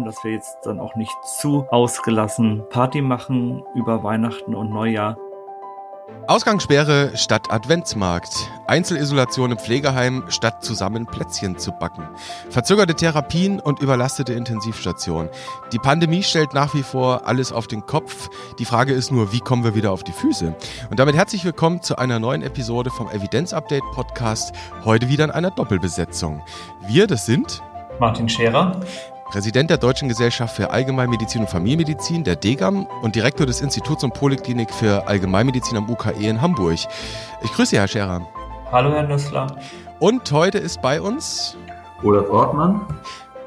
haben, dass wir jetzt dann auch nicht zu ausgelassen Party machen über Weihnachten und Neujahr. Ausgangssperre statt Adventsmarkt. Einzelisolation im Pflegeheim statt zusammen Plätzchen zu backen. Verzögerte Therapien und überlastete Intensivstationen. Die Pandemie stellt nach wie vor alles auf den Kopf. Die Frage ist nur, wie kommen wir wieder auf die Füße? Und damit herzlich willkommen zu einer neuen Episode vom Evidenz Update Podcast. Heute wieder in einer Doppelbesetzung. Wir, das sind Martin Scherer. Präsident der Deutschen Gesellschaft für Allgemeinmedizin und Familienmedizin, der DGAM, und Direktor des Instituts und Poliklinik für Allgemeinmedizin am UKE in Hamburg. Ich grüße Sie, Herr Scherer. Hallo, Herr Nüssler. Und heute ist bei uns Olaf Ortmann.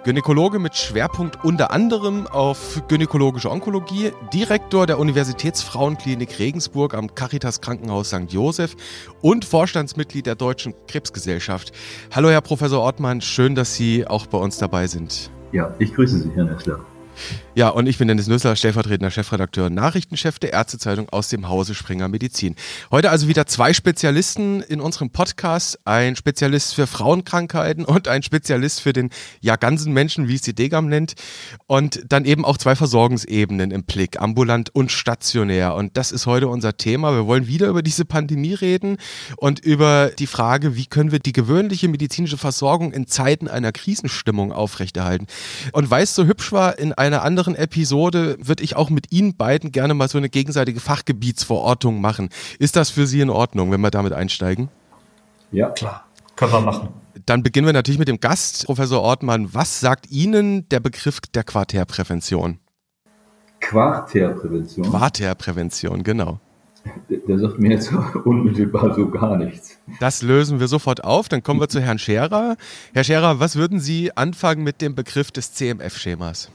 Gynäkologe mit Schwerpunkt unter anderem auf gynäkologische Onkologie, Direktor der Universitätsfrauenklinik Regensburg am Caritas Krankenhaus St. Joseph und Vorstandsmitglied der Deutschen Krebsgesellschaft. Hallo Herr Professor Ortmann, schön, dass Sie auch bei uns dabei sind. Ja, ich grüße Sie, Herr Nessler. Ja, und ich bin Dennis Nüssler, stellvertretender Chefredakteur und Nachrichtenchef der Ärztezeitung aus dem Hause Springer Medizin. Heute also wieder zwei Spezialisten in unserem Podcast. Ein Spezialist für Frauenkrankheiten und ein Spezialist für den ja ganzen Menschen, wie es die Degam nennt. Und dann eben auch zwei Versorgungsebenen im Blick, ambulant und stationär. Und das ist heute unser Thema. Wir wollen wieder über diese Pandemie reden und über die Frage, wie können wir die gewöhnliche medizinische Versorgung in Zeiten einer Krisenstimmung aufrechterhalten. Und weil es so hübsch war, in einer anderen Episode würde ich auch mit Ihnen beiden gerne mal so eine gegenseitige Fachgebietsverortung machen. Ist das für Sie in Ordnung, wenn wir damit einsteigen? Ja, klar. Können wir machen. Dann beginnen wir natürlich mit dem Gast, Professor Ortmann. Was sagt Ihnen der Begriff der Quartärprävention? Quartärprävention? Quartärprävention, genau. Der sagt mir jetzt unmittelbar so gar nichts. Das lösen wir sofort auf. Dann kommen wir zu Herrn Scherer. Herr Scherer, was würden Sie anfangen mit dem Begriff des CMF-Schemas?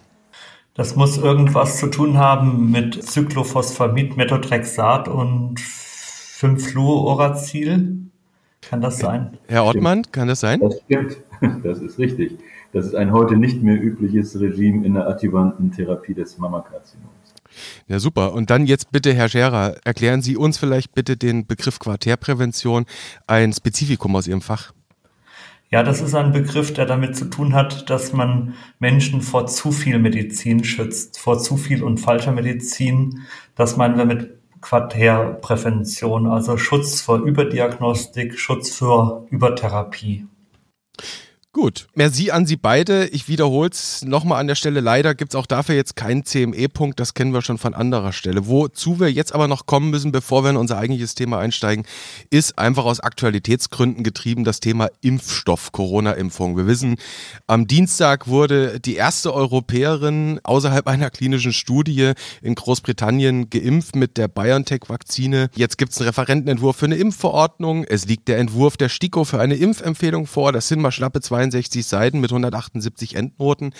Das muss irgendwas zu tun haben mit Cyclophosphamid, Methotrexat und 5-Fluoracil. Kann das sein? Herr Ortmann, kann das sein? Das stimmt. Das ist richtig. Das ist ein heute nicht mehr übliches Regime in der adjuvanten Therapie des Mammakarzinoms. Ja, super. Und dann jetzt bitte, Herr Scherer, erklären Sie uns vielleicht bitte den Begriff Quartärprävention, ein Spezifikum aus Ihrem Fach. Ja, das ist ein Begriff, der damit zu tun hat, dass man Menschen vor zu viel Medizin schützt, vor zu viel und falscher Medizin. Das meinen wir mit Quartärprävention, also Schutz vor Überdiagnostik, Schutz vor Übertherapie. Gut, merci an Sie beide. Ich wiederhole es nochmal an der Stelle. Leider gibt es auch dafür jetzt keinen CME-Punkt, das kennen wir schon von anderer Stelle. Wozu wir jetzt aber noch kommen müssen, bevor wir in unser eigentliches Thema einsteigen, ist einfach aus Aktualitätsgründen getrieben das Thema Impfstoff, Corona-Impfung. Wir wissen, am Dienstag wurde die erste Europäerin außerhalb einer klinischen Studie in Großbritannien geimpft mit der BioNTech-Vakzine. Jetzt gibt es einen Referentenentwurf für eine Impfverordnung. Es liegt der Entwurf der STIKO für eine Impfempfehlung vor. Das sind mal schlappe 22 62 Seiten mit 178 Endnoten.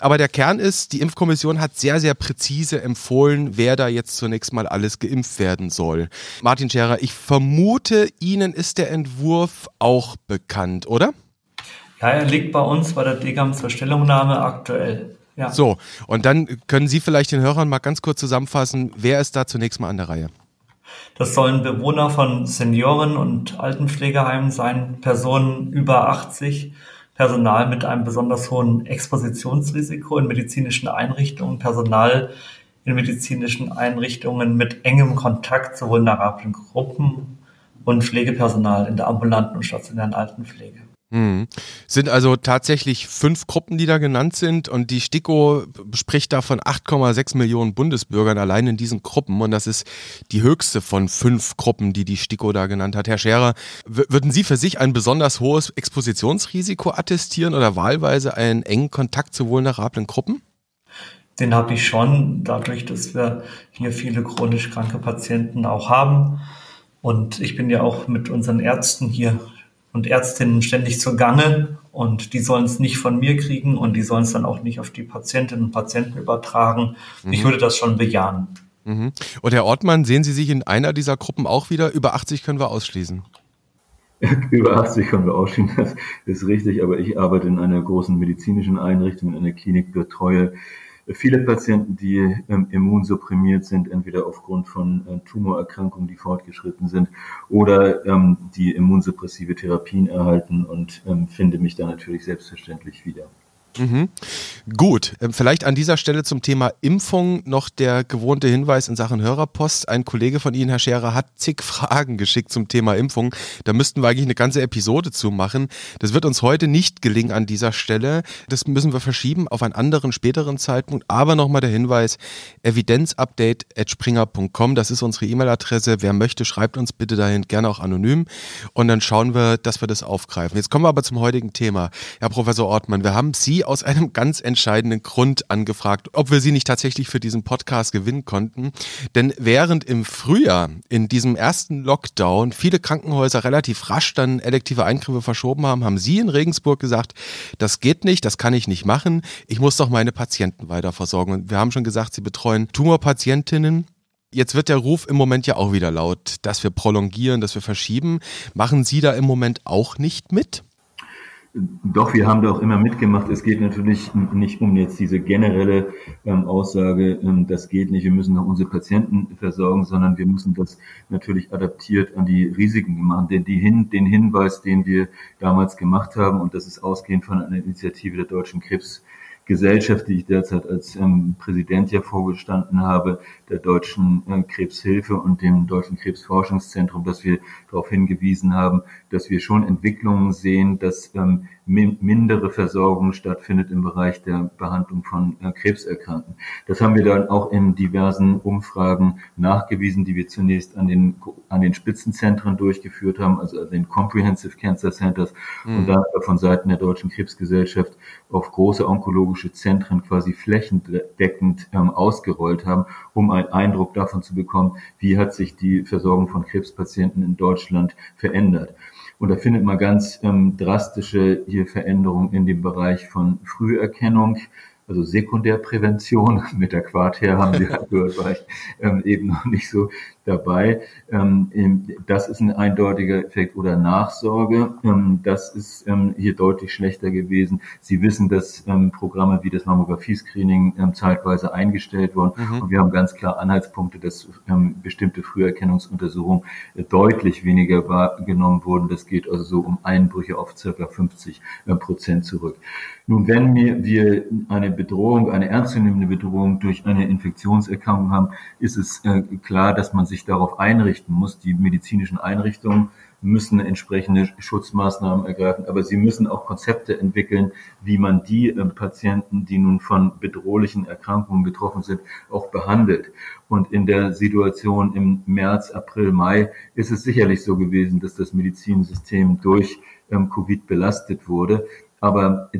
Aber der Kern ist, die Impfkommission hat sehr, sehr präzise empfohlen, wer da jetzt zunächst mal alles geimpft werden soll. Martin Scherer, ich vermute, Ihnen ist der Entwurf auch bekannt, oder? Ja, er liegt bei uns bei der DGAM zur Stellungnahme aktuell. Ja. So, und dann können Sie vielleicht den Hörern mal ganz kurz zusammenfassen, wer ist da zunächst mal an der Reihe? Das sollen Bewohner von Senioren- und Altenpflegeheimen sein, Personen über 80 Personal mit einem besonders hohen Expositionsrisiko in medizinischen Einrichtungen, Personal in medizinischen Einrichtungen mit engem Kontakt zu vulnerablen Gruppen und Pflegepersonal in der ambulanten und stationären Altenpflege. Hm. Sind also tatsächlich fünf Gruppen, die da genannt sind und die STIKO spricht da von 8,6 Millionen Bundesbürgern allein in diesen Gruppen und das ist die höchste von fünf Gruppen, die die STIKO da genannt hat. Herr Scherer, würden Sie für sich ein besonders hohes Expositionsrisiko attestieren oder wahlweise einen engen Kontakt zu vulnerablen Gruppen? Den habe ich schon, dadurch, dass wir hier viele chronisch kranke Patienten auch haben. Und ich bin ja auch mit unseren Ärzten hier und Ärztinnen ständig zur Gange und die sollen es nicht von mir kriegen und die sollen es dann auch nicht auf die Patientinnen und Patienten übertragen. Mhm. Ich würde das schon bejahen. Mhm. Und Herr Ortmann, sehen Sie sich in einer dieser Gruppen auch wieder? Über 80 können wir ausschließen. Über 80 können wir ausschließen, das ist richtig, aber ich arbeite in einer großen medizinischen Einrichtung, in einer Klinik, betreue viele Patienten, die ähm, immunsupprimiert sind, entweder aufgrund von äh, Tumorerkrankungen, die fortgeschritten sind, oder ähm, die immunsuppressive Therapien erhalten und ähm, finde mich da natürlich selbstverständlich wieder. Mhm. Gut, ähm, vielleicht an dieser Stelle zum Thema Impfung noch der gewohnte Hinweis in Sachen Hörerpost. Ein Kollege von Ihnen, Herr Scherer, hat zig Fragen geschickt zum Thema Impfung. Da müssten wir eigentlich eine ganze Episode zu machen. Das wird uns heute nicht gelingen an dieser Stelle. Das müssen wir verschieben auf einen anderen, späteren Zeitpunkt. Aber nochmal der Hinweis, evidenzupdate.springer.com, das ist unsere E-Mail-Adresse. Wer möchte, schreibt uns bitte dahin, gerne auch anonym. Und dann schauen wir, dass wir das aufgreifen. Jetzt kommen wir aber zum heutigen Thema. Herr Professor Ortmann, wir haben Sie aus einem ganz entscheidenden Grund angefragt, ob wir sie nicht tatsächlich für diesen Podcast gewinnen konnten. Denn während im Frühjahr in diesem ersten Lockdown viele Krankenhäuser relativ rasch dann elektive Eingriffe verschoben haben, haben Sie in Regensburg gesagt, das geht nicht, das kann ich nicht machen. Ich muss doch meine Patienten weiter versorgen. Und wir haben schon gesagt, Sie betreuen Tumorpatientinnen. Jetzt wird der Ruf im Moment ja auch wieder laut, dass wir prolongieren, dass wir verschieben. Machen Sie da im Moment auch nicht mit? Doch, wir haben da auch immer mitgemacht. Es geht natürlich nicht um jetzt diese generelle ähm, Aussage, ähm, das geht nicht, wir müssen noch unsere Patienten versorgen, sondern wir müssen das natürlich adaptiert an die Risiken machen. Denn die Hin den Hinweis, den wir damals gemacht haben, und das ist ausgehend von einer Initiative der Deutschen Krebs Gesellschaft, die ich derzeit als ähm, Präsident ja vorgestanden habe, der Deutschen äh, Krebshilfe und dem Deutschen Krebsforschungszentrum, dass wir darauf hingewiesen haben, dass wir schon Entwicklungen sehen, dass ähm, mindere Versorgung stattfindet im Bereich der Behandlung von äh, Krebserkrankten. Das haben wir dann auch in diversen Umfragen nachgewiesen, die wir zunächst an den, an den Spitzenzentren durchgeführt haben, also an den Comprehensive Cancer Centers mhm. und dann von Seiten der Deutschen Krebsgesellschaft auf große onkologische Zentren quasi flächendeckend ähm, ausgerollt haben, um einen Eindruck davon zu bekommen, wie hat sich die Versorgung von Krebspatienten in Deutschland verändert. Und da findet man ganz ähm, drastische hier Veränderungen in dem Bereich von Früherkennung, also Sekundärprävention. Mit der Quartär haben halt gehört, war ich ähm, eben noch nicht so dabei. Ähm, das ist ein eindeutiger Effekt oder Nachsorge. Ähm, das ist ähm, hier deutlich schlechter gewesen. Sie wissen, dass ähm, Programme wie das Mammographie-Screening ähm, zeitweise eingestellt wurden. Mhm. Und wir haben ganz klar Anhaltspunkte, dass bestimmte Früherkennungsuntersuchungen äh, deutlich weniger wahrgenommen wurden. Das geht also so um Einbrüche auf circa 50 äh, Prozent zurück. Nun, wenn wir eine Bedrohung, eine ernstzunehmende Bedrohung durch eine Infektionserkrankung haben, ist es äh, klar, dass man sich darauf einrichten muss. Die medizinischen Einrichtungen müssen entsprechende Schutzmaßnahmen ergreifen, aber sie müssen auch Konzepte entwickeln, wie man die äh, Patienten, die nun von bedrohlichen Erkrankungen betroffen sind, auch behandelt. Und in der Situation im März, April, Mai ist es sicherlich so gewesen, dass das Medizinsystem durch ähm, Covid belastet wurde. Aber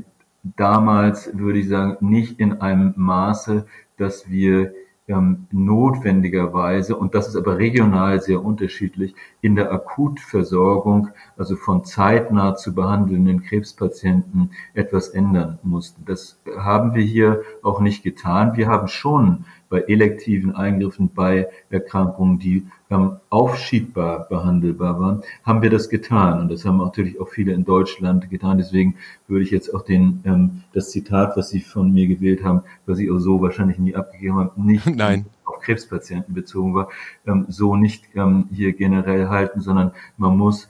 damals, würde ich sagen, nicht in einem Maße, dass wir notwendigerweise, und das ist aber regional sehr unterschiedlich, in der Akutversorgung, also von zeitnah zu behandelnden Krebspatienten etwas ändern mussten. Das haben wir hier auch nicht getan. Wir haben schon bei elektiven Eingriffen, bei Erkrankungen, die ähm, aufschiebbar behandelbar waren, haben wir das getan. Und das haben natürlich auch viele in Deutschland getan. Deswegen würde ich jetzt auch den, ähm, das Zitat, was Sie von mir gewählt haben, was ich auch so wahrscheinlich nie abgegeben habe, nicht Nein. auf Krebspatienten bezogen war, ähm, so nicht ähm, hier generell halten, sondern man muss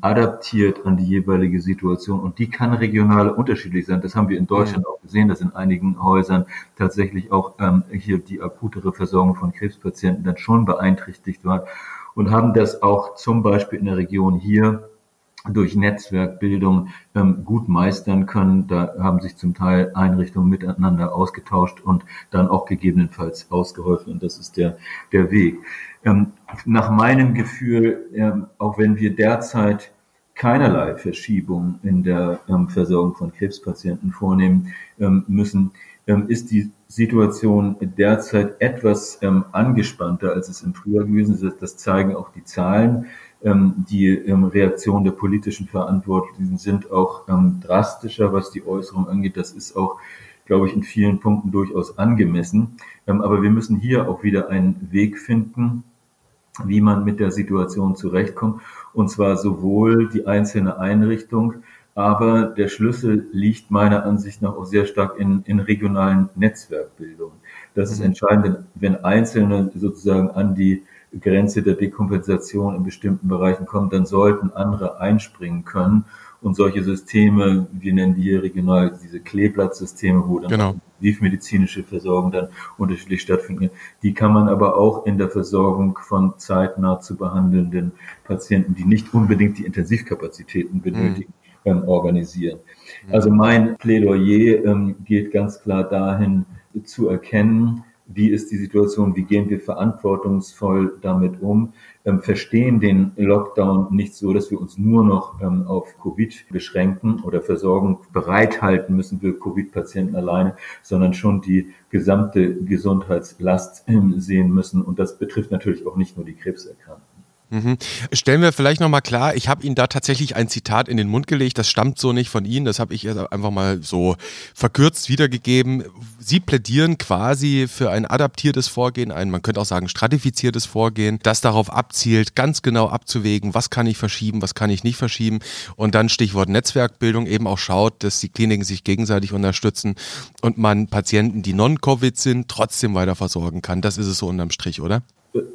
adaptiert an die jeweilige Situation und die kann regional unterschiedlich sein. Das haben wir in Deutschland auch gesehen, dass in einigen Häusern tatsächlich auch ähm, hier die akutere Versorgung von Krebspatienten dann schon beeinträchtigt war und haben das auch zum Beispiel in der Region hier durch Netzwerkbildung ähm, gut meistern können. Da haben sich zum Teil Einrichtungen miteinander ausgetauscht und dann auch gegebenenfalls ausgeholfen. Und das ist der, der Weg. Ähm, nach meinem Gefühl, ähm, auch wenn wir derzeit keinerlei Verschiebung in der ähm, Versorgung von Krebspatienten vornehmen ähm, müssen, ähm, ist die Situation derzeit etwas ähm, angespannter, als es im Frühjahr gewesen ist. Das zeigen auch die Zahlen. die Reaktion der politischen Verantwortlichen sind auch drastischer, was die Äußerung angeht. Das ist auch glaube ich, in vielen Punkten durchaus angemessen. aber wir müssen hier auch wieder einen Weg finden, wie man mit der Situation zurechtkommt. Und zwar sowohl die einzelne Einrichtung, aber der Schlüssel liegt meiner Ansicht nach auch sehr stark in, in regionalen Netzwerkbildungen. Das ist entscheidend, wenn Einzelne sozusagen an die Grenze der Dekompensation in bestimmten Bereichen kommt, dann sollten andere einspringen können. Und solche Systeme, wir nennen die hier regional diese Kleeblattsysteme, wo dann genau. intensivmedizinische Versorgung dann unterschiedlich stattfindet, die kann man aber auch in der Versorgung von zeitnah zu behandelnden Patienten, die nicht unbedingt die Intensivkapazitäten benötigen, mhm. ähm, organisieren. Also mein Plädoyer ähm, geht ganz klar dahin, zu erkennen, wie ist die Situation, wie gehen wir verantwortungsvoll damit um, ähm, verstehen den Lockdown nicht so, dass wir uns nur noch ähm, auf Covid beschränken oder Versorgung bereithalten müssen für Covid-Patienten alleine, sondern schon die gesamte Gesundheitslast ähm, sehen müssen. Und das betrifft natürlich auch nicht nur die Krebserkrankten. Mhm. Stellen wir vielleicht nochmal klar, ich habe Ihnen da tatsächlich ein Zitat in den Mund gelegt, das stammt so nicht von Ihnen, das habe ich einfach mal so verkürzt wiedergegeben. Sie plädieren quasi für ein adaptiertes Vorgehen, ein, man könnte auch sagen, stratifiziertes Vorgehen, das darauf abzielt, ganz genau abzuwägen, was kann ich verschieben, was kann ich nicht verschieben und dann Stichwort Netzwerkbildung eben auch schaut, dass die Kliniken sich gegenseitig unterstützen und man Patienten, die non-Covid sind, trotzdem weiter versorgen kann. Das ist es so unterm Strich, oder?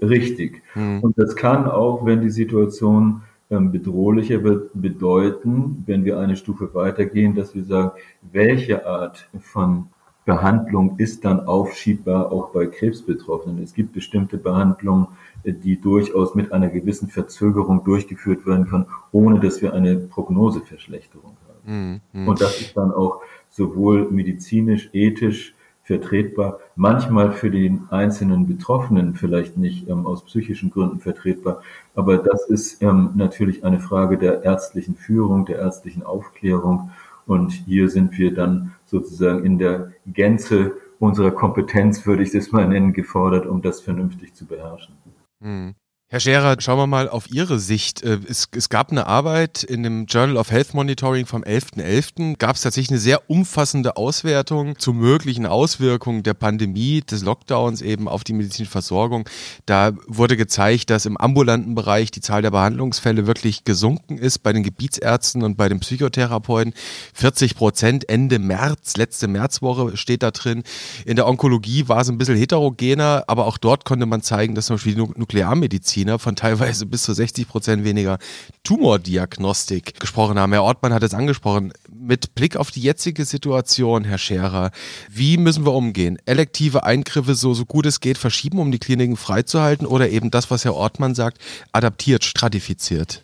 Richtig. Mhm. Und das kann auch, wenn die Situation ähm, bedrohlicher wird, bedeuten, wenn wir eine Stufe weitergehen, dass wir sagen, welche Art von Behandlung ist dann aufschiebbar auch bei Krebsbetroffenen. Es gibt bestimmte Behandlungen, äh, die durchaus mit einer gewissen Verzögerung durchgeführt werden können, ohne dass wir eine Prognoseverschlechterung haben. Mhm. Und das ist dann auch sowohl medizinisch, ethisch, vertretbar, manchmal für den einzelnen Betroffenen vielleicht nicht ähm, aus psychischen Gründen vertretbar, aber das ist ähm, natürlich eine Frage der ärztlichen Führung, der ärztlichen Aufklärung und hier sind wir dann sozusagen in der Gänze unserer Kompetenz, würde ich das mal nennen, gefordert, um das vernünftig zu beherrschen. Hm. Herr Scherer, schauen wir mal auf Ihre Sicht. Äh, es, es, gab eine Arbeit in dem Journal of Health Monitoring vom 11.11. .11. Gab es tatsächlich eine sehr umfassende Auswertung zu möglichen Auswirkungen der Pandemie, des Lockdowns eben auf die medizinische Versorgung. Da wurde gezeigt, dass im ambulanten Bereich die Zahl der Behandlungsfälle wirklich gesunken ist bei den Gebietsärzten und bei den Psychotherapeuten. 40 Prozent Ende März, letzte Märzwoche steht da drin. In der Onkologie war es ein bisschen heterogener, aber auch dort konnte man zeigen, dass zum Beispiel die Nuklearmedizin Mediziner von teilweise bis zu 60 Prozent weniger Tumordiagnostik gesprochen haben. Herr Ortmann hat es angesprochen. Mit Blick auf die jetzige Situation, Herr Scherer, wie müssen wir umgehen? Elektive Eingriffe so, so gut es geht verschieben, um die Kliniken freizuhalten oder eben das, was Herr Ortmann sagt, adaptiert, stratifiziert?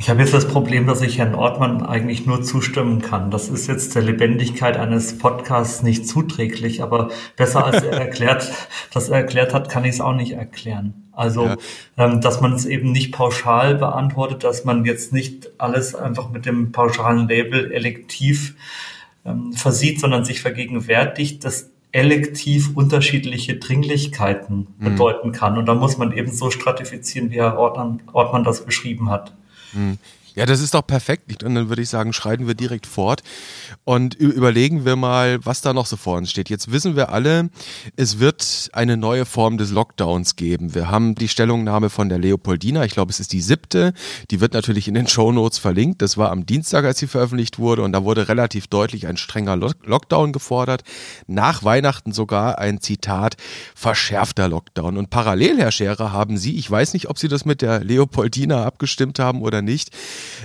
Ich habe jetzt das Problem, dass ich Herrn Ortmann eigentlich nur zustimmen kann. Das ist jetzt der Lebendigkeit eines Podcasts nicht zuträglich, aber besser als er erklärt, das er erklärt hat, kann ich es auch nicht erklären. Also, ja. ähm, dass man es eben nicht pauschal beantwortet, dass man jetzt nicht alles einfach mit dem pauschalen Label elektiv ähm, versieht, sondern sich vergegenwärtigt, dass elektiv unterschiedliche Dringlichkeiten mhm. bedeuten kann. Und da muss man eben so stratifizieren, wie Herr Ortmann, Ortmann das beschrieben hat. Mhm. Ja, das ist doch perfekt. Und dann würde ich sagen, schreiten wir direkt fort und überlegen wir mal, was da noch so vor uns steht. Jetzt wissen wir alle, es wird eine neue Form des Lockdowns geben. Wir haben die Stellungnahme von der Leopoldina. Ich glaube, es ist die siebte. Die wird natürlich in den Show Notes verlinkt. Das war am Dienstag, als sie veröffentlicht wurde. Und da wurde relativ deutlich ein strenger Lockdown gefordert. Nach Weihnachten sogar ein Zitat, verschärfter Lockdown. Und parallel, Herr Scherer, haben Sie, ich weiß nicht, ob Sie das mit der Leopoldina abgestimmt haben oder nicht,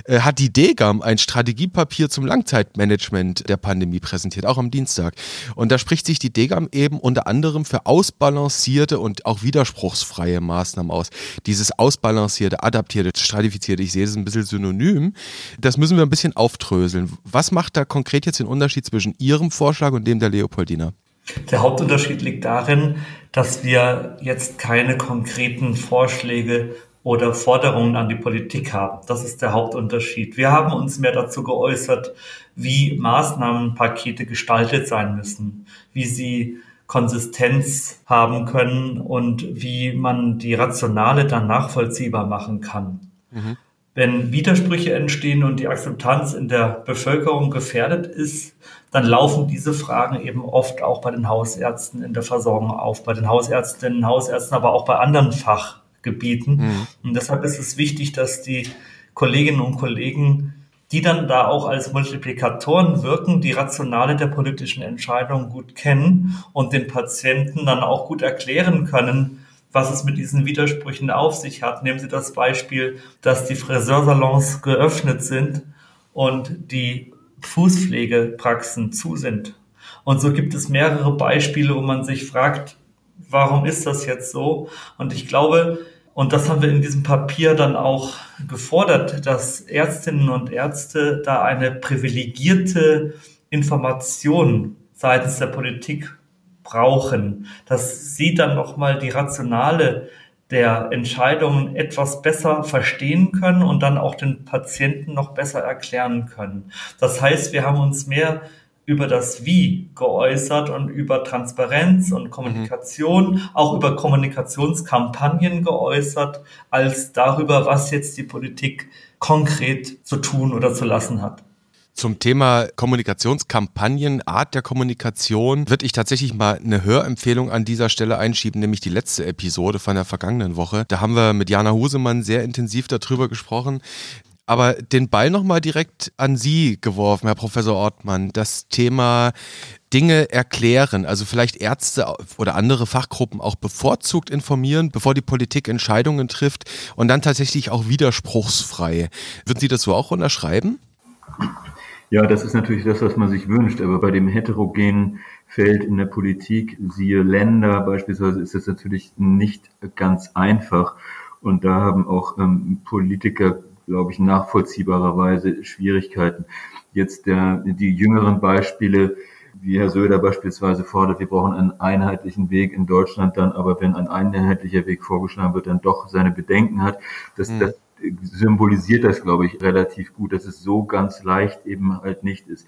äh, hat die DEGAM ein Strategiepapier zum Langzeitmanagement der Pandemie präsentiert, auch am Dienstag. Und da spricht sich die DEGAM eben unter anderem für ausbalancierte und auch widerspruchsfreie Maßnahmen aus. Dieses ausbalancierte, adaptierte, stratifizierte, ich sehe das ein bisschen synonym, das müssen wir ein bisschen auftröseln. Was macht da konkret jetzt den Unterschied zwischen Ihrem Vorschlag und dem der Leopoldina? Der Hauptunterschied liegt darin, dass wir jetzt keine konkreten Vorschläge oder Forderungen an die Politik haben. Das ist der Hauptunterschied. Wir haben uns mehr dazu geäußert, wie Maßnahmenpakete gestaltet sein müssen, wie sie Konsistenz haben können und wie man die Rationale dann nachvollziehbar machen kann. Mhm. Wenn Widersprüche entstehen und die Akzeptanz in der Bevölkerung gefährdet ist, dann laufen diese Fragen eben oft auch bei den Hausärzten in der Versorgung auf, bei den Hausärztinnen, Hausärzten, aber auch bei anderen Fach Gebieten. Mhm. Und deshalb ist es wichtig, dass die Kolleginnen und Kollegen, die dann da auch als Multiplikatoren wirken, die Rationale der politischen Entscheidungen gut kennen und den Patienten dann auch gut erklären können, was es mit diesen Widersprüchen auf sich hat. Nehmen Sie das Beispiel, dass die Friseursalons geöffnet sind und die Fußpflegepraxen zu sind. Und so gibt es mehrere Beispiele, wo man sich fragt, warum ist das jetzt so? Und ich glaube, und das haben wir in diesem Papier dann auch gefordert, dass Ärztinnen und Ärzte da eine privilegierte Information seitens der Politik brauchen, dass sie dann nochmal die rationale der Entscheidungen etwas besser verstehen können und dann auch den Patienten noch besser erklären können. Das heißt, wir haben uns mehr über das Wie geäußert und über Transparenz und Kommunikation, mhm. auch über Kommunikationskampagnen geäußert, als darüber, was jetzt die Politik konkret zu tun oder zu lassen hat. Zum Thema Kommunikationskampagnen, Art der Kommunikation, würde ich tatsächlich mal eine Hörempfehlung an dieser Stelle einschieben, nämlich die letzte Episode von der vergangenen Woche. Da haben wir mit Jana Husemann sehr intensiv darüber gesprochen. Aber den Ball nochmal direkt an Sie geworfen, Herr Professor Ortmann. Das Thema Dinge erklären, also vielleicht Ärzte oder andere Fachgruppen auch bevorzugt informieren, bevor die Politik Entscheidungen trifft und dann tatsächlich auch widerspruchsfrei. Würden Sie das so auch unterschreiben? Ja, das ist natürlich das, was man sich wünscht, aber bei dem heterogenen Feld in der Politik, siehe Länder beispielsweise, ist das natürlich nicht ganz einfach. Und da haben auch ähm, Politiker, glaube ich, nachvollziehbarerweise Schwierigkeiten. Jetzt der, die jüngeren Beispiele, wie Herr Söder beispielsweise fordert, wir brauchen einen einheitlichen Weg in Deutschland dann, aber wenn ein einheitlicher Weg vorgeschlagen wird, dann doch seine Bedenken hat. Das, mhm. das symbolisiert das, glaube ich, relativ gut, dass es so ganz leicht eben halt nicht ist.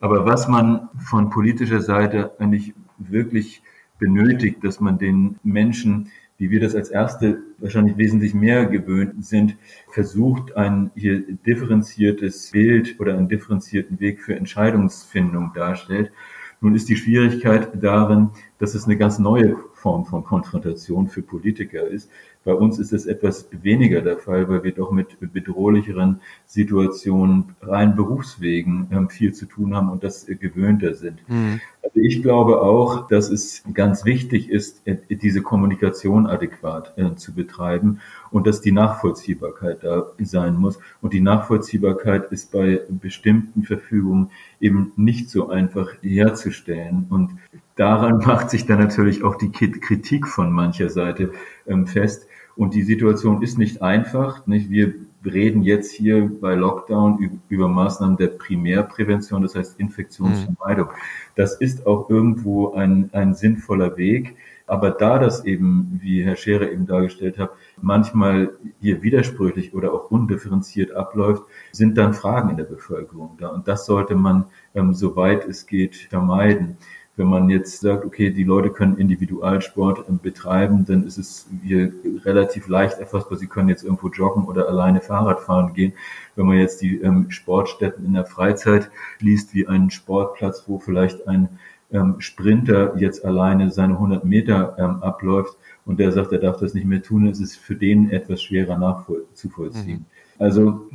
Aber was man von politischer Seite eigentlich wirklich benötigt, dass man den Menschen, wie wir das als Erste wahrscheinlich wesentlich mehr gewöhnt sind, versucht, ein hier differenziertes Bild oder einen differenzierten Weg für Entscheidungsfindung darstellt. Nun ist die Schwierigkeit darin, dass es eine ganz neue Form von Konfrontation für Politiker ist. Bei uns ist es etwas weniger der Fall, weil wir doch mit bedrohlicheren Situationen rein Berufswegen ähm, viel zu tun haben und das äh, gewöhnter sind. Mhm. Also ich glaube auch, dass es ganz wichtig ist, äh, diese Kommunikation adäquat äh, zu betreiben und dass die Nachvollziehbarkeit da sein muss. Und die Nachvollziehbarkeit ist bei bestimmten Verfügungen eben nicht so einfach herzustellen. Und daran macht sich dann natürlich auch die Kritik von mancher Seite ähm, fest. Und die Situation ist nicht einfach. Nicht? Wir reden jetzt hier bei Lockdown über Maßnahmen der Primärprävention, das heißt Infektionsvermeidung. Das ist auch irgendwo ein, ein sinnvoller Weg. Aber da das eben, wie Herr Scherer eben dargestellt hat, manchmal hier widersprüchlich oder auch undifferenziert abläuft, sind dann Fragen in der Bevölkerung da. Und das sollte man, ähm, soweit es geht, vermeiden. Wenn man jetzt sagt, okay, die Leute können Individualsport betreiben, dann ist es hier relativ leicht erfassbar. Sie können jetzt irgendwo joggen oder alleine Fahrrad fahren gehen. Wenn man jetzt die ähm, Sportstätten in der Freizeit liest, wie einen Sportplatz, wo vielleicht ein ähm, Sprinter jetzt alleine seine 100 Meter ähm, abläuft und der sagt, er darf das nicht mehr tun, ist es für den etwas schwerer nachzuvollziehen. Mhm. Also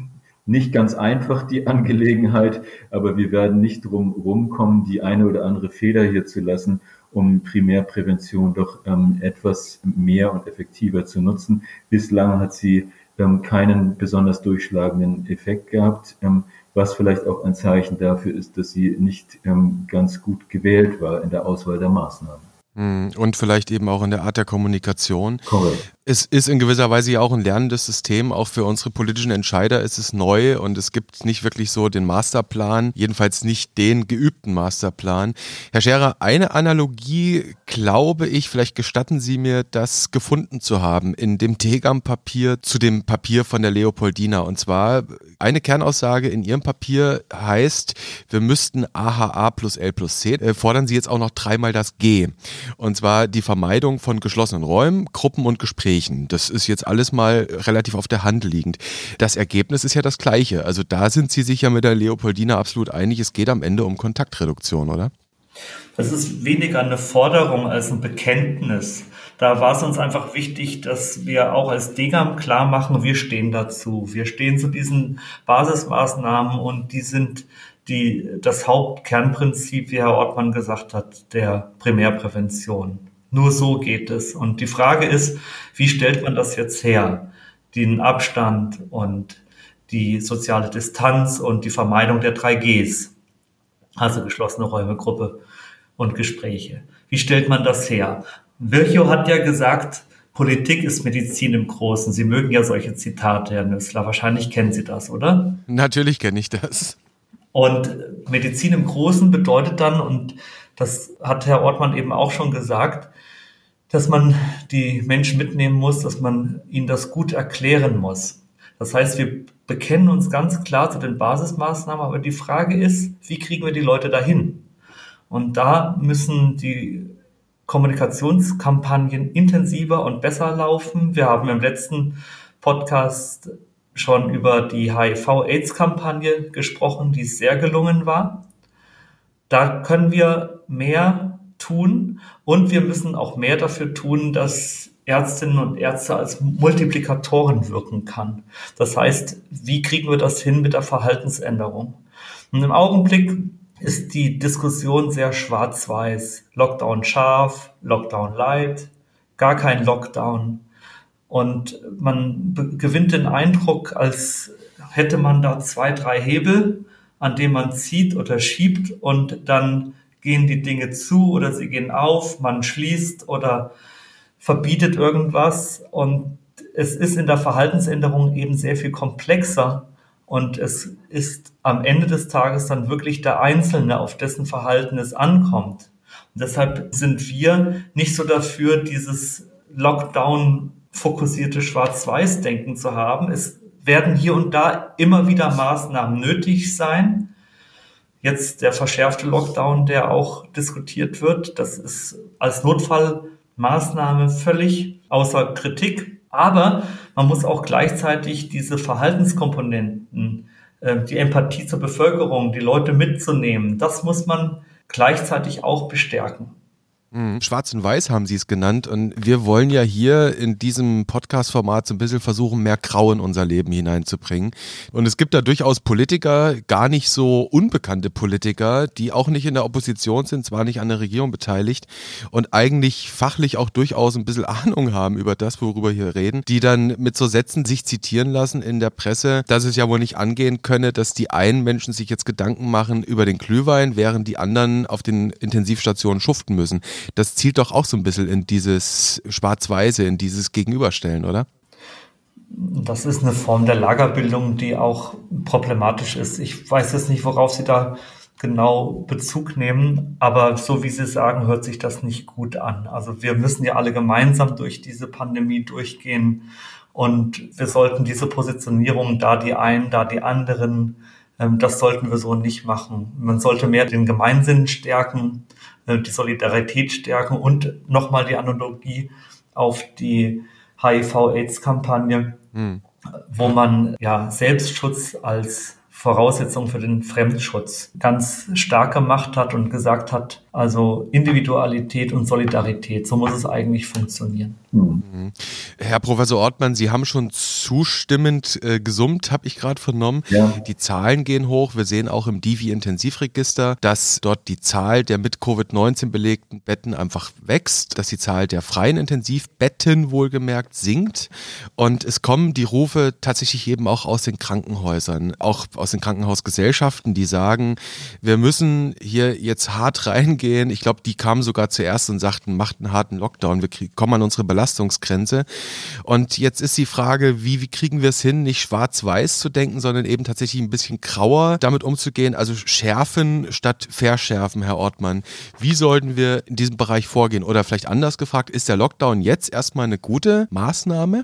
nicht ganz einfach die Angelegenheit, aber wir werden nicht drum rumkommen, die eine oder andere Feder hier zu lassen, um Primärprävention doch ähm, etwas mehr und effektiver zu nutzen. Bislang hat sie ähm, keinen besonders durchschlagenden Effekt gehabt, ähm, was vielleicht auch ein Zeichen dafür ist, dass sie nicht ähm, ganz gut gewählt war in der Auswahl der Maßnahmen. Hm, und vielleicht eben auch in der Art der Kommunikation. Korrekt. Es ist in gewisser Weise ja auch ein lernendes System. Auch für unsere politischen Entscheider ist es neu und es gibt nicht wirklich so den Masterplan, jedenfalls nicht den geübten Masterplan. Herr Scherer, eine Analogie, glaube ich, vielleicht gestatten Sie mir, das gefunden zu haben in dem Tegam-Papier zu dem Papier von der Leopoldina. Und zwar eine Kernaussage in Ihrem Papier heißt, wir müssten AHA plus L plus C, äh, fordern Sie jetzt auch noch dreimal das G. Und zwar die Vermeidung von geschlossenen Räumen, Gruppen und Gesprächen Gesprächen. Das ist jetzt alles mal relativ auf der Hand liegend. Das Ergebnis ist ja das gleiche. Also da sind Sie sich ja mit der Leopoldina absolut einig. Es geht am Ende um Kontaktreduktion, oder? Das ist weniger eine Forderung als ein Bekenntnis. Da war es uns einfach wichtig, dass wir auch als Degam klar machen, wir stehen dazu. Wir stehen zu diesen Basismaßnahmen und die sind die, das Hauptkernprinzip, wie Herr Ortmann gesagt hat, der Primärprävention. Nur so geht es. Und die Frage ist, wie stellt man das jetzt her? Den Abstand und die soziale Distanz und die Vermeidung der 3Gs, also geschlossene Räume, Gruppe und Gespräche. Wie stellt man das her? Virchow hat ja gesagt, Politik ist Medizin im Großen. Sie mögen ja solche Zitate, Herr Nüssler. Wahrscheinlich kennen Sie das, oder? Natürlich kenne ich das. Und Medizin im Großen bedeutet dann, und das hat Herr Ortmann eben auch schon gesagt, dass man die Menschen mitnehmen muss, dass man ihnen das gut erklären muss. Das heißt, wir bekennen uns ganz klar zu den Basismaßnahmen, aber die Frage ist, wie kriegen wir die Leute dahin? Und da müssen die Kommunikationskampagnen intensiver und besser laufen. Wir haben im letzten Podcast schon über die HIV-AIDS-Kampagne gesprochen, die sehr gelungen war. Da können wir mehr tun und wir müssen auch mehr dafür tun, dass Ärztinnen und Ärzte als Multiplikatoren wirken kann. Das heißt, wie kriegen wir das hin mit der Verhaltensänderung? Und im Augenblick ist die Diskussion sehr schwarz-weiß. Lockdown scharf, Lockdown light, gar kein Lockdown. Und man gewinnt den Eindruck, als hätte man da zwei, drei Hebel, an denen man zieht oder schiebt und dann gehen die Dinge zu oder sie gehen auf, man schließt oder verbietet irgendwas und es ist in der Verhaltensänderung eben sehr viel komplexer und es ist am Ende des Tages dann wirklich der Einzelne, auf dessen Verhalten es ankommt. Und deshalb sind wir nicht so dafür, dieses Lockdown fokussierte Schwarz-Weiß-Denken zu haben. Es werden hier und da immer wieder Maßnahmen nötig sein. Jetzt der verschärfte Lockdown, der auch diskutiert wird, das ist als Notfallmaßnahme völlig außer Kritik. Aber man muss auch gleichzeitig diese Verhaltenskomponenten, äh, die Empathie zur Bevölkerung, die Leute mitzunehmen, das muss man gleichzeitig auch bestärken. Mhm. Schwarz und Weiß haben Sie es genannt. Und wir wollen ja hier in diesem Podcast-Format so ein bisschen versuchen, mehr Grau in unser Leben hineinzubringen. Und es gibt da durchaus Politiker, gar nicht so unbekannte Politiker, die auch nicht in der Opposition sind, zwar nicht an der Regierung beteiligt und eigentlich fachlich auch durchaus ein bisschen Ahnung haben über das, worüber wir hier reden, die dann mit so Sätzen sich zitieren lassen in der Presse, dass es ja wohl nicht angehen könne, dass die einen Menschen sich jetzt Gedanken machen über den Glühwein, während die anderen auf den Intensivstationen schuften müssen das zielt doch auch so ein bisschen in dieses Schwarz-Weiße, in dieses Gegenüberstellen, oder? Das ist eine Form der Lagerbildung, die auch problematisch ist. Ich weiß jetzt nicht, worauf Sie da genau Bezug nehmen, aber so wie Sie sagen, hört sich das nicht gut an. Also wir müssen ja alle gemeinsam durch diese Pandemie durchgehen und wir sollten diese Positionierung, da die einen, da die anderen, das sollten wir so nicht machen. Man sollte mehr den Gemeinsinn stärken äh, die Solidarität stärken und nochmal die Analogie auf die HIV-AIDS-Kampagne, mhm. wo man ja Selbstschutz als Voraussetzung für den Fremdschutz ganz stark gemacht hat und gesagt hat, also Individualität und Solidarität, so muss es eigentlich funktionieren. Mhm. Herr Professor Ortmann, Sie haben schon zustimmend äh, gesummt, habe ich gerade vernommen. Ja. Die Zahlen gehen hoch. Wir sehen auch im Divi-Intensivregister, dass dort die Zahl der mit Covid-19 belegten Betten einfach wächst, dass die Zahl der freien Intensivbetten wohlgemerkt sinkt. Und es kommen die Rufe tatsächlich eben auch aus den Krankenhäusern, auch aus aus den Krankenhausgesellschaften, die sagen, wir müssen hier jetzt hart reingehen. Ich glaube, die kamen sogar zuerst und sagten, macht einen harten Lockdown, wir kommen an unsere Belastungsgrenze. Und jetzt ist die Frage, wie, wie kriegen wir es hin, nicht schwarz-weiß zu denken, sondern eben tatsächlich ein bisschen grauer damit umzugehen, also schärfen statt verschärfen, Herr Ortmann. Wie sollten wir in diesem Bereich vorgehen? Oder vielleicht anders gefragt, ist der Lockdown jetzt erstmal eine gute Maßnahme?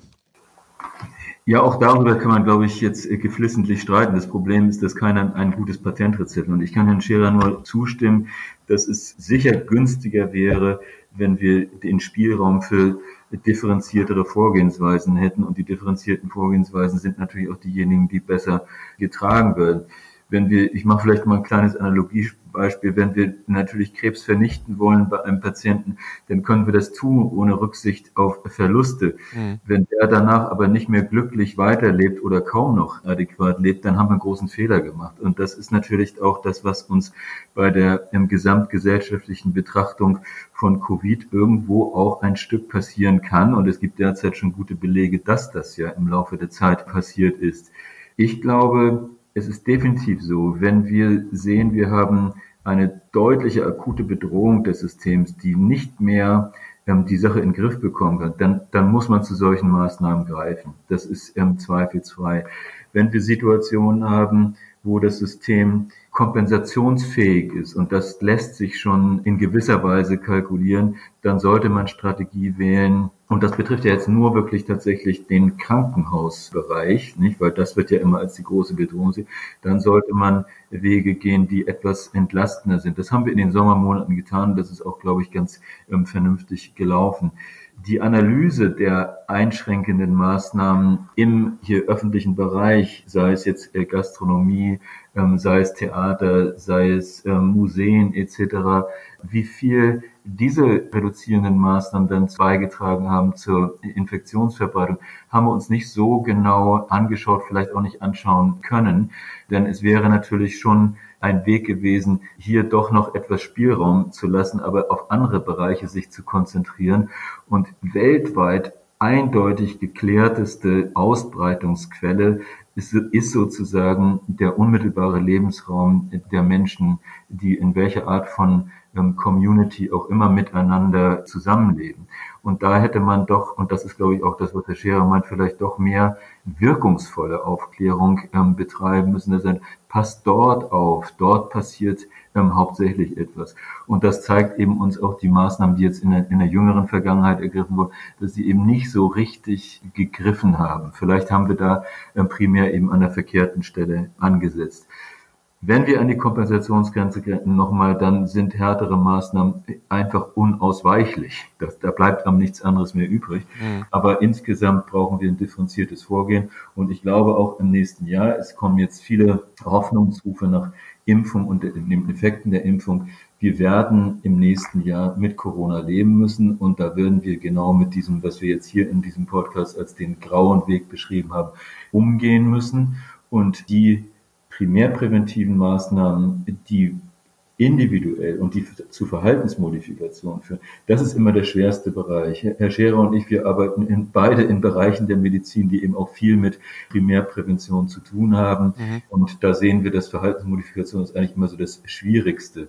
Ja, auch darüber kann man, glaube ich, jetzt äh, geflissentlich streiten. Das Problem ist, dass keiner ein gutes Patentrezept. Und ich kann Herrn Scherer nur zustimmen, dass es sicher günstiger wäre, wenn wir den Spielraum für differenziertere Vorgehensweisen hätten. Und die differenzierten Vorgehensweisen sind natürlich auch diejenigen, die besser getragen werden. Wenn wir, ich mache vielleicht mal ein kleines Analogie Beispiel, wenn wir natürlich Krebs vernichten wollen bei einem Patienten, dann können wir das tun ohne Rücksicht auf Verluste. Mhm. Wenn der danach aber nicht mehr glücklich weiterlebt oder kaum noch adäquat lebt, dann haben wir einen großen Fehler gemacht. Und das ist natürlich auch das, was uns bei der im gesamtgesellschaftlichen Betrachtung von Covid irgendwo auch ein Stück passieren kann. Und es gibt derzeit schon gute Belege, dass das ja im Laufe der Zeit passiert ist. Ich glaube, es ist definitiv so, wenn wir sehen, wir haben eine deutliche akute Bedrohung des Systems, die nicht mehr ähm, die Sache in den Griff bekommen kann, dann, dann muss man zu solchen Maßnahmen greifen. Das ist im Zweifel zwei. Wenn wir Situationen haben, wo das System kompensationsfähig ist und das lässt sich schon in gewisser Weise kalkulieren, dann sollte man Strategie wählen. Und das betrifft ja jetzt nur wirklich tatsächlich den Krankenhausbereich, nicht? Weil das wird ja immer als die große Bedrohung sehen. Dann sollte man Wege gehen, die etwas entlastender sind. Das haben wir in den Sommermonaten getan. Das ist auch, glaube ich, ganz ähm, vernünftig gelaufen die Analyse der einschränkenden Maßnahmen im hier öffentlichen Bereich, sei es jetzt äh, Gastronomie, ähm, sei es Theater, sei es ähm, Museen etc., wie viel diese reduzierenden Maßnahmen dann beigetragen haben zur Infektionsverbreitung, haben wir uns nicht so genau angeschaut, vielleicht auch nicht anschauen können. Denn es wäre natürlich schon ein Weg gewesen, hier doch noch etwas Spielraum zu lassen, aber auf andere Bereiche sich zu konzentrieren und weltweit eindeutig geklärteste Ausbreitungsquelle ist, ist sozusagen der unmittelbare Lebensraum der Menschen, die in welcher Art von ähm, Community auch immer miteinander zusammenleben. Und da hätte man doch, und das ist glaube ich auch das, was Herr Scherer meint, vielleicht doch mehr wirkungsvolle Aufklärung ähm, betreiben müssen. Das heißt, passt dort auf, dort passiert ähm, hauptsächlich etwas. Und das zeigt eben uns auch die Maßnahmen, die jetzt in der, in der jüngeren Vergangenheit ergriffen wurden, dass sie eben nicht so richtig gegriffen haben. Vielleicht haben wir da ähm, primär eben an der verkehrten Stelle angesetzt. Wenn wir an die Kompensationsgrenze greifen, nochmal, dann sind härtere Maßnahmen einfach unausweichlich. Das, da bleibt am nichts anderes mehr übrig. Mhm. Aber insgesamt brauchen wir ein differenziertes Vorgehen. Und ich glaube auch im nächsten Jahr, es kommen jetzt viele Hoffnungsrufe nach Impfung und den Effekten der Impfung. Wir werden im nächsten Jahr mit Corona leben müssen. Und da werden wir genau mit diesem, was wir jetzt hier in diesem Podcast als den grauen Weg beschrieben haben, umgehen müssen. Und die primärpräventiven Maßnahmen, die individuell und die zu Verhaltensmodifikationen führen, das ist immer der schwerste Bereich. Herr Scherer und ich, wir arbeiten in, beide in Bereichen der Medizin, die eben auch viel mit Primärprävention zu tun haben. Mhm. Und da sehen wir, dass Verhaltensmodifikation ist eigentlich immer so das Schwierigste.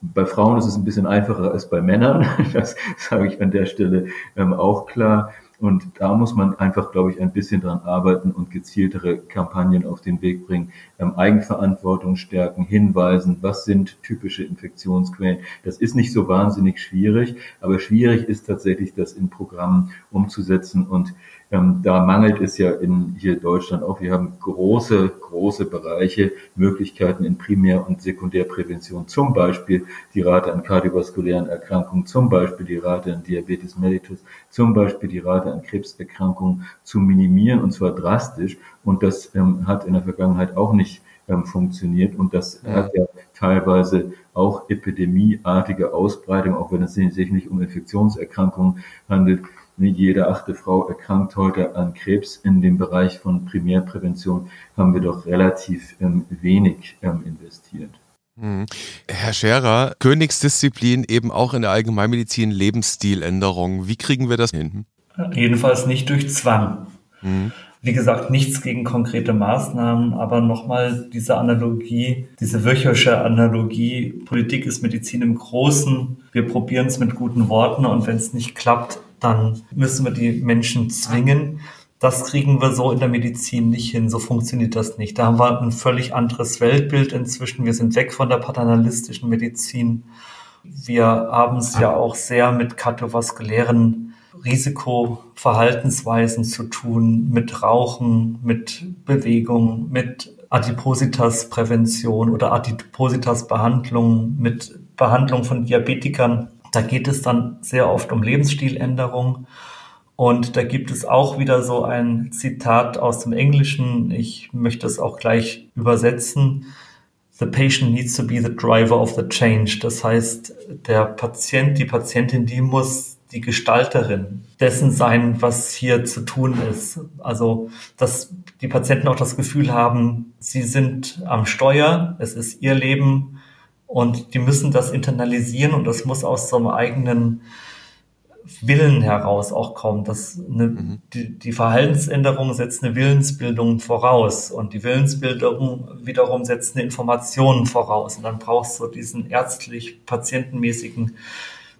Bei Frauen ist es ein bisschen einfacher als bei Männern. Das sage ich an der Stelle ähm, auch klar. Und da muss man einfach, glaube ich, ein bisschen dran arbeiten und gezieltere Kampagnen auf den Weg bringen, ähm, Eigenverantwortung stärken, hinweisen, was sind typische Infektionsquellen. Das ist nicht so wahnsinnig schwierig, aber schwierig ist tatsächlich, das in Programmen umzusetzen und ähm, da mangelt es ja in hier Deutschland auch. Wir haben große, große Bereiche, Möglichkeiten in Primär- und Sekundärprävention. Zum Beispiel die Rate an kardiovaskulären Erkrankungen, zum Beispiel die Rate an Diabetes mellitus, zum Beispiel die Rate an Krebserkrankungen zu minimieren und zwar drastisch. Und das ähm, hat in der Vergangenheit auch nicht ähm, funktioniert und das ja. hat ja teilweise auch epidemieartige Ausbreitung, auch wenn es sich nicht um Infektionserkrankungen handelt, jede achte Frau erkrankt heute an Krebs. In dem Bereich von Primärprävention haben wir doch relativ ähm, wenig ähm, investiert. Mhm. Herr Scherer, Königsdisziplin eben auch in der Allgemeinmedizin Lebensstiländerung. Wie kriegen wir das hin? Jedenfalls nicht durch Zwang. Mhm. Wie gesagt, nichts gegen konkrete Maßnahmen, aber nochmal diese Analogie, diese Wirchhoffsche Analogie, Politik ist Medizin im Großen. Wir probieren es mit guten Worten und wenn es nicht klappt, dann müssen wir die Menschen zwingen. Das kriegen wir so in der Medizin nicht hin. So funktioniert das nicht. Da haben wir ein völlig anderes Weltbild inzwischen. Wir sind weg von der paternalistischen Medizin. Wir haben es ja auch sehr mit kardiovaskulären Risikoverhaltensweisen zu tun, mit Rauchen, mit Bewegung, mit Adipositas-Prävention oder Adipositas-Behandlung, mit Behandlung von Diabetikern. Da geht es dann sehr oft um Lebensstiländerung. Und da gibt es auch wieder so ein Zitat aus dem Englischen. Ich möchte es auch gleich übersetzen. The patient needs to be the driver of the change. Das heißt, der Patient, die Patientin, die muss die Gestalterin dessen sein, was hier zu tun ist. Also, dass die Patienten auch das Gefühl haben, sie sind am Steuer, es ist ihr Leben und die müssen das internalisieren und das muss aus so einem eigenen Willen heraus auch kommen. Das eine, mhm. die, die Verhaltensänderung setzt eine Willensbildung voraus und die Willensbildung wiederum setzt eine Information voraus. Und dann brauchst du diesen ärztlich-patientenmäßigen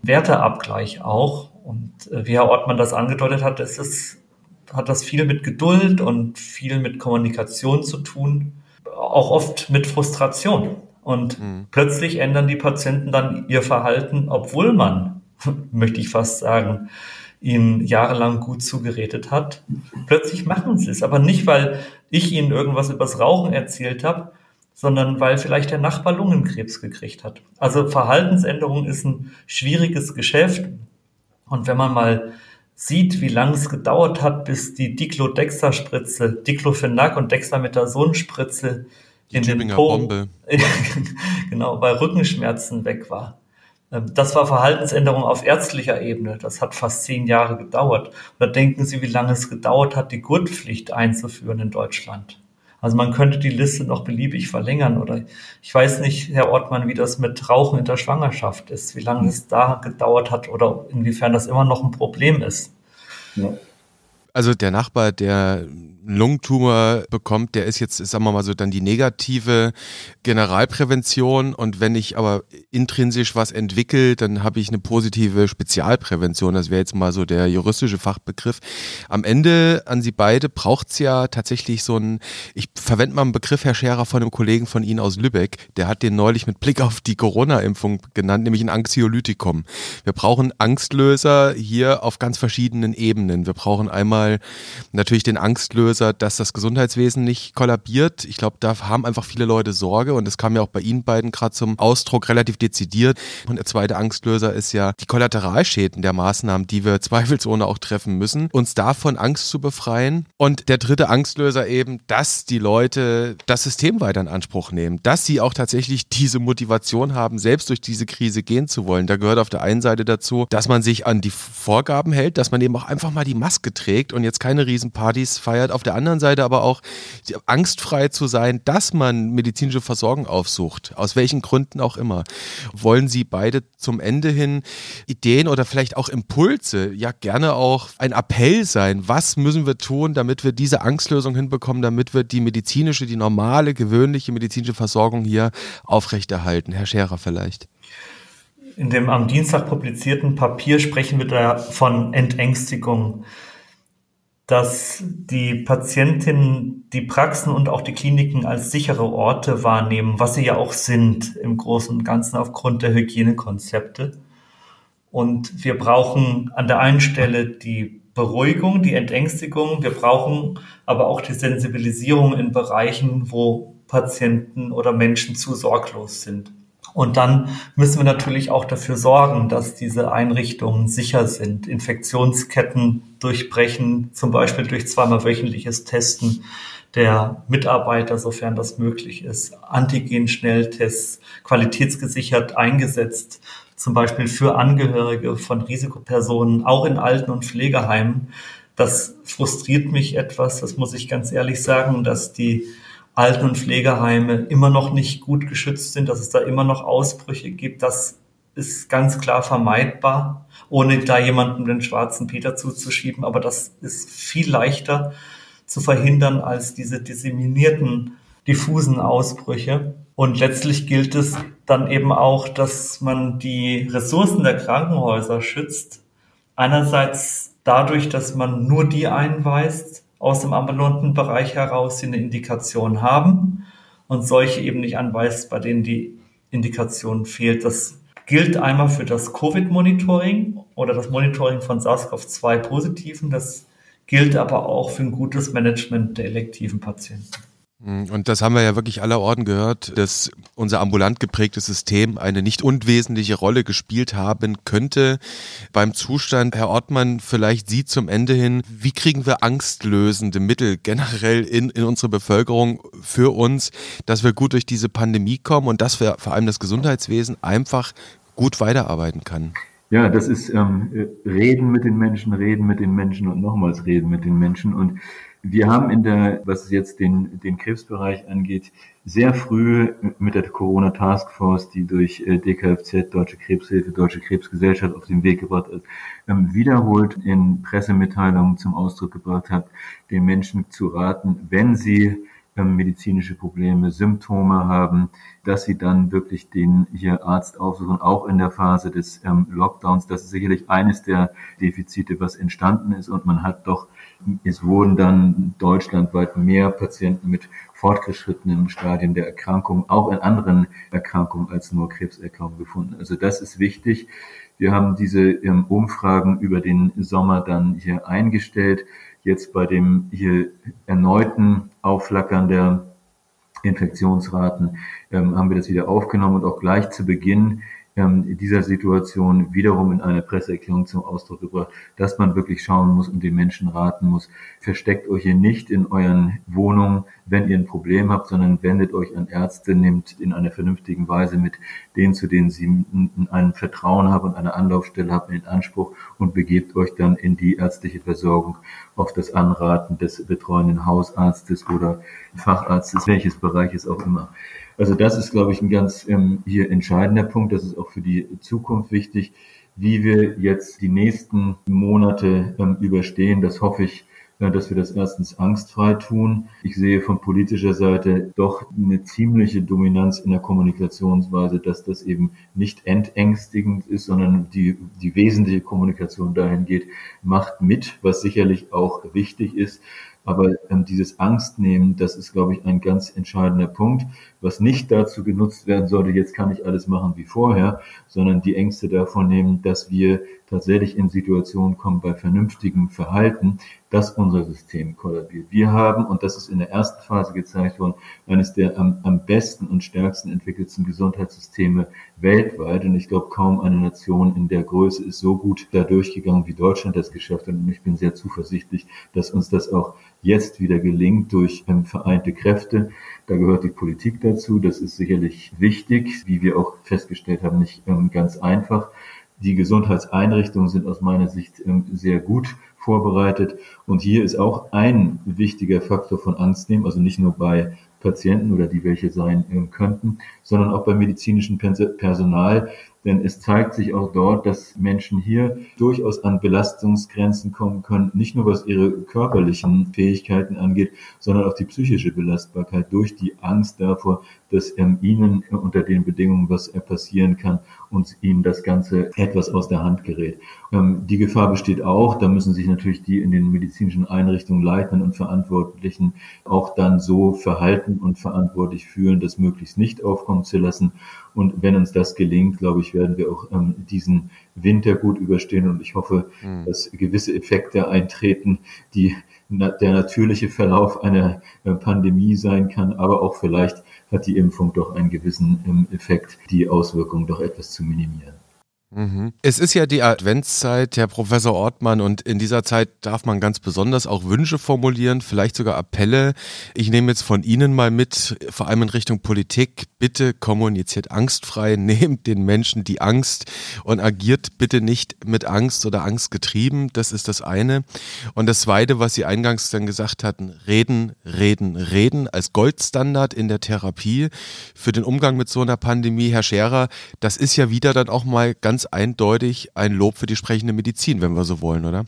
Werteabgleich auch. Und äh, wie Herr Ortmann das angedeutet hat, ist es, hat das viel mit Geduld und viel mit Kommunikation zu tun, auch oft mit Frustration. Und mhm. plötzlich ändern die Patienten dann ihr Verhalten, obwohl man möchte ich fast sagen, ihnen jahrelang gut zugeredet hat. Plötzlich machen sie es, aber nicht, weil ich ihnen irgendwas übers Rauchen erzählt habe, sondern weil vielleicht der Nachbar Lungenkrebs gekriegt hat. Also Verhaltensänderung ist ein schwieriges Geschäft. Und wenn man mal sieht, wie lange es gedauert hat, bis die Diclodexa-Spritze, Diclofenac und Dexamethason-Spritze in den Po, Bombe. genau, bei Rückenschmerzen weg war. Ähm, das war Verhaltensänderung auf ärztlicher Ebene. Das hat fast zehn Jahre gedauert. Oder denken Sie, wie lange es gedauert hat, die Gurtpflicht einzuführen in Deutschland? Also man könnte die Liste noch beliebig verlängern. Oder ich weiß nicht, Herr Ortmann, wie das mit Rauchen in der Schwangerschaft ist, wie lange es da gedauert hat oder inwiefern das immer noch ein Problem ist. Ja. Also der Nachbar, der einen Lungentumor bekommt, der ist jetzt, sagen wir mal so, dann die negative Generalprävention und wenn ich aber intrinsisch was entwickle, dann habe ich eine positive Spezialprävention. Das wäre jetzt mal so der juristische Fachbegriff. Am Ende an Sie beide braucht es ja tatsächlich so ein, ich verwende mal einen Begriff, Herr Scherer, von einem Kollegen von Ihnen aus Lübeck, der hat den neulich mit Blick auf die Corona-Impfung genannt, nämlich ein Anxiolytikum. Wir brauchen Angstlöser hier auf ganz verschiedenen Ebenen. Wir brauchen einmal natürlich den Angstlöser, Auslöser, dass das Gesundheitswesen nicht kollabiert. Ich glaube, da haben einfach viele Leute Sorge und das kam ja auch bei Ihnen beiden gerade zum Ausdruck relativ dezidiert. Und der zweite Angstlöser ist ja die Kollateralschäden der Maßnahmen, die wir zweifelsohne auch treffen müssen, uns davon Angst zu befreien. Und der dritte Angstlöser eben, dass die Leute das System weiter in Anspruch nehmen, dass sie auch tatsächlich diese Motivation haben, selbst durch diese Krise gehen zu wollen. Da gehört auf der einen Seite dazu, dass man sich an die Vorgaben hält, dass man eben auch einfach mal die Maske trägt und jetzt keine Riesenpartys feiert. Auf der anderen Seite aber auch angstfrei zu sein, dass man medizinische Versorgung aufsucht, aus welchen Gründen auch immer. Wollen Sie beide zum Ende hin Ideen oder vielleicht auch Impulse, ja gerne auch ein Appell sein, was müssen wir tun, damit wir diese Angstlösung hinbekommen, damit wir die medizinische, die normale, gewöhnliche medizinische Versorgung hier aufrechterhalten? Herr Scherer vielleicht. In dem am Dienstag publizierten Papier sprechen wir da von Entängstigung dass die Patientinnen die Praxen und auch die Kliniken als sichere Orte wahrnehmen, was sie ja auch sind im Großen und Ganzen aufgrund der Hygienekonzepte. Und wir brauchen an der einen Stelle die Beruhigung, die Entängstigung. Wir brauchen aber auch die Sensibilisierung in Bereichen, wo Patienten oder Menschen zu sorglos sind. Und dann müssen wir natürlich auch dafür sorgen, dass diese Einrichtungen sicher sind, Infektionsketten durchbrechen, zum Beispiel durch zweimal wöchentliches Testen der Mitarbeiter, sofern das möglich ist, Antigen-Schnelltests qualitätsgesichert eingesetzt, zum Beispiel für Angehörige von Risikopersonen, auch in Alten- und Pflegeheimen. Das frustriert mich etwas, das muss ich ganz ehrlich sagen, dass die Alten- und Pflegeheime immer noch nicht gut geschützt sind, dass es da immer noch Ausbrüche gibt. Das ist ganz klar vermeidbar, ohne da jemandem den schwarzen Peter zuzuschieben. Aber das ist viel leichter zu verhindern als diese disseminierten, diffusen Ausbrüche. Und letztlich gilt es dann eben auch, dass man die Ressourcen der Krankenhäuser schützt. Einerseits dadurch, dass man nur die einweist, aus dem ambulanten Bereich heraus, die eine Indikation haben und solche eben nicht anweist, bei denen die Indikation fehlt. Das gilt einmal für das Covid-Monitoring oder das Monitoring von SARS-CoV-2-Positiven. Das gilt aber auch für ein gutes Management der elektiven Patienten. Hm, und das haben wir ja wirklich aller Orden gehört, dass unser ambulant geprägtes System eine nicht unwesentliche Rolle gespielt haben könnte beim Zustand. Herr Ortmann, vielleicht Sie zum Ende hin, wie kriegen wir angstlösende Mittel generell in, in unsere Bevölkerung für uns, dass wir gut durch diese Pandemie kommen und dass wir vor allem das Gesundheitswesen einfach gut weiterarbeiten kann? Ja, das ist ähm, Reden mit den Menschen, Reden mit den Menschen und nochmals Reden mit den Menschen. Und wir haben in der, was jetzt den, den Krebsbereich angeht, sehr früh mit der Corona Task Force, die durch äh, DKFZ, Deutsche Krebshilfe, Deutsche Krebsgesellschaft auf den Weg gebracht ist, ähm, wiederholt in Pressemitteilungen zum Ausdruck gebracht hat, den Menschen zu raten, wenn sie ähm, medizinische Probleme, Symptome haben, dass sie dann wirklich den hier Arzt aufsuchen, auch in der Phase des ähm, Lockdowns. Das ist sicherlich eines der Defizite, was entstanden ist und man hat doch es wurden dann deutschlandweit mehr Patienten mit fortgeschrittenen Stadien der Erkrankung, auch in anderen Erkrankungen als nur Krebserkrankungen gefunden. Also das ist wichtig. Wir haben diese ähm, Umfragen über den Sommer dann hier eingestellt. Jetzt bei dem hier erneuten Aufflackern der Infektionsraten ähm, haben wir das wieder aufgenommen und auch gleich zu Beginn dieser Situation wiederum in einer Presseerklärung zum Ausdruck gebracht, dass man wirklich schauen muss und den Menschen raten muss, versteckt euch hier nicht in euren Wohnungen, wenn ihr ein Problem habt, sondern wendet euch an Ärzte, nehmt in einer vernünftigen Weise mit denen, zu denen sie ein Vertrauen haben und eine Anlaufstelle haben, in Anspruch und begebt euch dann in die ärztliche Versorgung auf das Anraten des betreuenden Hausarztes oder Facharztes, welches Bereich es auch immer. Also das ist, glaube ich, ein ganz ähm, hier entscheidender Punkt. Das ist auch für die Zukunft wichtig, wie wir jetzt die nächsten Monate ähm, überstehen. Das hoffe ich, äh, dass wir das erstens angstfrei tun. Ich sehe von politischer Seite doch eine ziemliche Dominanz in der Kommunikationsweise, dass das eben nicht entängstigend ist, sondern die, die wesentliche Kommunikation dahin geht, macht mit, was sicherlich auch wichtig ist. Aber ähm, dieses Angstnehmen, das ist, glaube ich, ein ganz entscheidender Punkt, was nicht dazu genutzt werden sollte, jetzt kann ich alles machen wie vorher, sondern die Ängste davon nehmen, dass wir tatsächlich in Situationen kommen bei vernünftigem Verhalten, dass unser System kollabiert. Wir haben, und das ist in der ersten Phase gezeigt worden, eines der am, am besten und stärksten entwickelten Gesundheitssysteme weltweit. Und ich glaube, kaum eine Nation in der Größe ist so gut da durchgegangen, wie Deutschland das geschafft hat. Und ich bin sehr zuversichtlich, dass uns das auch jetzt wieder gelingt durch ähm, vereinte Kräfte. Da gehört die Politik dazu. Das ist sicherlich wichtig, wie wir auch festgestellt haben, nicht ähm, ganz einfach. Die Gesundheitseinrichtungen sind aus meiner Sicht ähm, sehr gut vorbereitet. Und hier ist auch ein wichtiger Faktor von Angst nehmen, also nicht nur bei Patienten oder die welche sein könnten, sondern auch beim medizinischen Personal, denn es zeigt sich auch dort, dass Menschen hier durchaus an Belastungsgrenzen kommen können, nicht nur was ihre körperlichen Fähigkeiten angeht, sondern auch die psychische Belastbarkeit durch die Angst davor, dass ihnen unter den Bedingungen was passieren kann und ihnen das Ganze etwas aus der Hand gerät. Ähm, die Gefahr besteht auch, da müssen sich natürlich die in den medizinischen Einrichtungen Leitenden und Verantwortlichen auch dann so verhalten und verantwortlich fühlen, das möglichst nicht aufkommen zu lassen. Und wenn uns das gelingt, glaube ich, werden wir auch ähm, diesen Winter gut überstehen. Und ich hoffe, mhm. dass gewisse Effekte eintreten, die na, der natürliche Verlauf einer äh, Pandemie sein kann, aber auch vielleicht hat die Impfung doch einen gewissen ähm, Effekt, die Auswirkungen doch etwas zu minimieren. Mhm. Es ist ja die Adventszeit, Herr Professor Ortmann, und in dieser Zeit darf man ganz besonders auch Wünsche formulieren, vielleicht sogar Appelle. Ich nehme jetzt von Ihnen mal mit, vor allem in Richtung Politik. Bitte kommuniziert angstfrei, nehmt den Menschen die Angst und agiert bitte nicht mit Angst oder Angst getrieben. Das ist das eine. Und das zweite, was Sie eingangs dann gesagt hatten, reden, reden, reden als Goldstandard in der Therapie für den Umgang mit so einer Pandemie. Herr Scherer, das ist ja wieder dann auch mal ganz ganz eindeutig ein Lob für die sprechende Medizin, wenn wir so wollen, oder?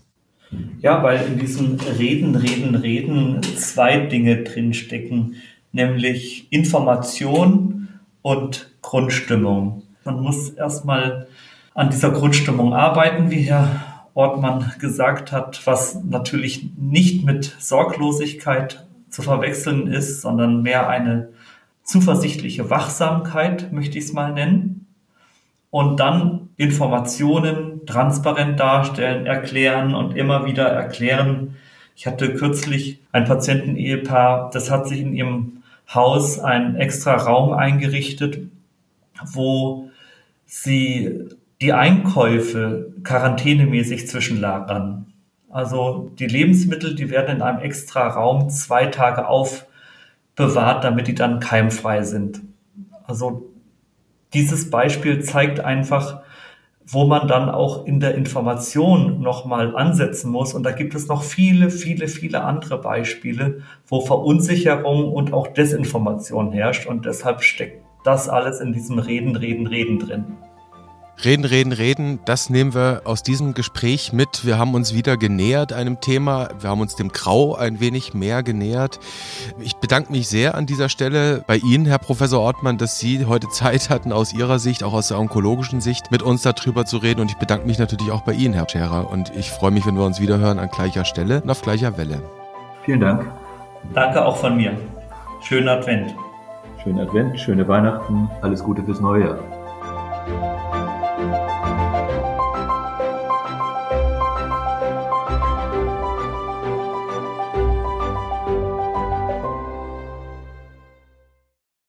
Ja, weil in diesem Reden, Reden, Reden zwei Dinge drinstecken, nämlich Information und Grundstimmung. Man muss erstmal an dieser Grundstimmung arbeiten, wie Herr Ortmann gesagt hat, was natürlich nicht mit Sorglosigkeit zu verwechseln ist, sondern mehr eine zuversichtliche Wachsamkeit, möchte ich es mal nennen und dann Informationen transparent darstellen, erklären und immer wieder erklären, Ich hatte kürzlich ein Patienten-Ehepaar, das hat sich in ihrem Haus einen extra Raum eingerichtet, wo sie die Einkäufe quarantänemäßig zwischenlagern. Also die Lebensmittel, die werden in einem extra Raum zwei Tage aufbewahrt, damit die dann keimfrei sind. Also dieses Beispiel zeigt einfach, wo man dann auch in der Information nochmal ansetzen muss. Und da gibt es noch viele, viele, viele andere Beispiele, wo Verunsicherung und auch Desinformation herrscht. Und deshalb steckt das alles in diesem Reden, Reden, Reden drin. Reden, reden, reden, das nehmen wir aus diesem Gespräch mit. Wir haben uns wieder genähert einem Thema. Wir haben uns dem Grau ein wenig mehr genähert. Ich bedanke mich sehr an dieser Stelle bei Ihnen, Herr Professor Ortmann, dass Sie heute Zeit hatten, aus Ihrer Sicht, auch aus der onkologischen Sicht, mit uns darüber zu reden. Und ich bedanke mich natürlich auch bei Ihnen, Herr Scherer. Und ich freue mich, wenn wir uns wieder hören an gleicher Stelle und auf gleicher Welle. Vielen Dank. Danke auch von mir. Schönen Advent. Schönen Advent, schöne Weihnachten, alles Gute fürs neue Jahr.